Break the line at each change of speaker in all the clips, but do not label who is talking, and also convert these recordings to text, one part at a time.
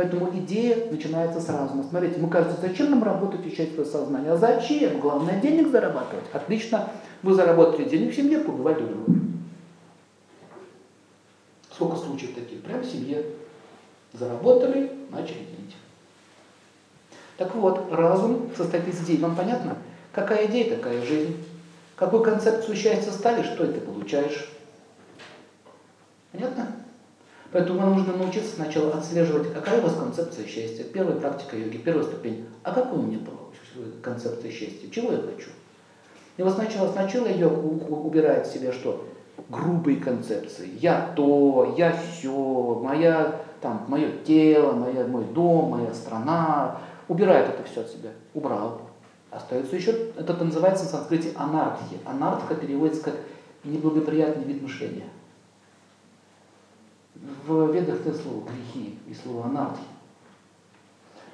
Поэтому идея начинается с разума. Смотрите, мы кажется, зачем нам работать и учить свое? А зачем? Главное, денег зарабатывать. Отлично, вы заработали денег в семье, поубивать друг друга. Сколько случаев таких? Прямо в семье. Заработали, начали делить. Так вот, разум состоит из идей. Вам понятно? Какая идея, такая жизнь. Какую концепцию счастья ставишь, что ты получаешь. Понятно? Поэтому вам нужно научиться сначала отслеживать, какая у вас концепция счастья. Первая практика йоги, первая ступень. А какая у меня концепция счастья? Чего я хочу? И вот сначала, сначала йога убирает в себя что? Грубые концепции. Я то, я все, моя, там, мое тело, моя, мой дом, моя страна. Убирает это все от себя. Убрал. Остается еще, это называется в санскрите анархия. Анархия переводится как неблагоприятный вид мышления. В ведах это слово грехи и слово анархия.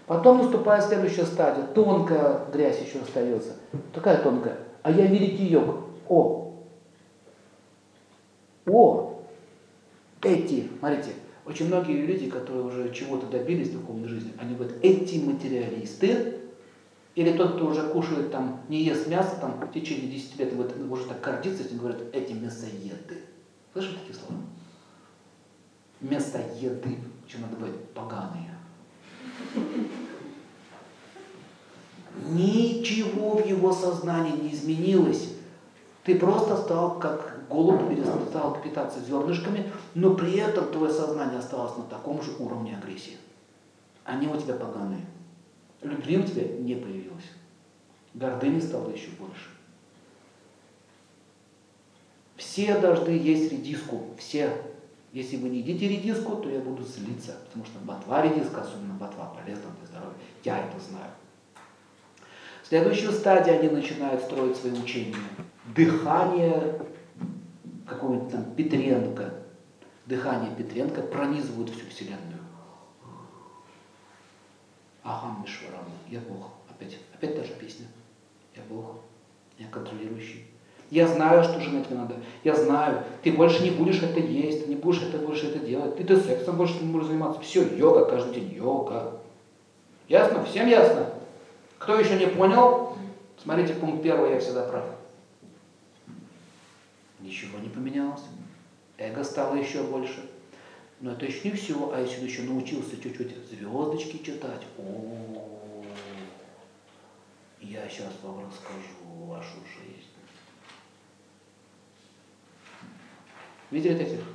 Потом наступает следующая стадия. Тонкая грязь еще остается. Такая тонкая. А я великий йог. О! О! Эти, смотрите, очень многие люди, которые уже чего-то добились в духовной жизни, они говорят, эти материалисты, или тот, кто уже кушает там, не ест мясо там в течение 10 лет, вот уже так гордится, и говорят, эти мясоеды. Слышали такие слова? Мясоеды. Еще надо быть поганые. Ничего в его сознании не изменилось. Ты просто стал как голубь, перестал питаться зернышками, но при этом твое сознание осталось на таком же уровне агрессии. Они у тебя поганые. Любви у тебя не появилось. Гордыни стало еще больше. Все должны есть редиску. Все. Если вы не едите редиску, то я буду злиться. Потому что ботва редиска, особенно ботва, полезна для здоровья. Я это знаю. Следующую стадию они начинают строить свои учения. Дыхание какого-нибудь там Петренко. Дыхание Петренко пронизывает всю Вселенную. Ахам Мишварам, я Бог. Опять, опять та же песня. Я Бог, я контролирующий. Я знаю, что жена тебе надо. Я знаю, ты больше не будешь это есть, ты не будешь это больше это делать. Ты, ты сексом больше не будешь заниматься. Все, йога, каждый день йога. Ясно? Всем ясно? Кто еще не понял, смотрите пункт первый, я всегда прав. Ничего не поменялось. Эго стало еще больше. Но это еще не все, а если еще научился чуть-чуть звездочки читать, о, я сейчас вам расскажу 微信再见。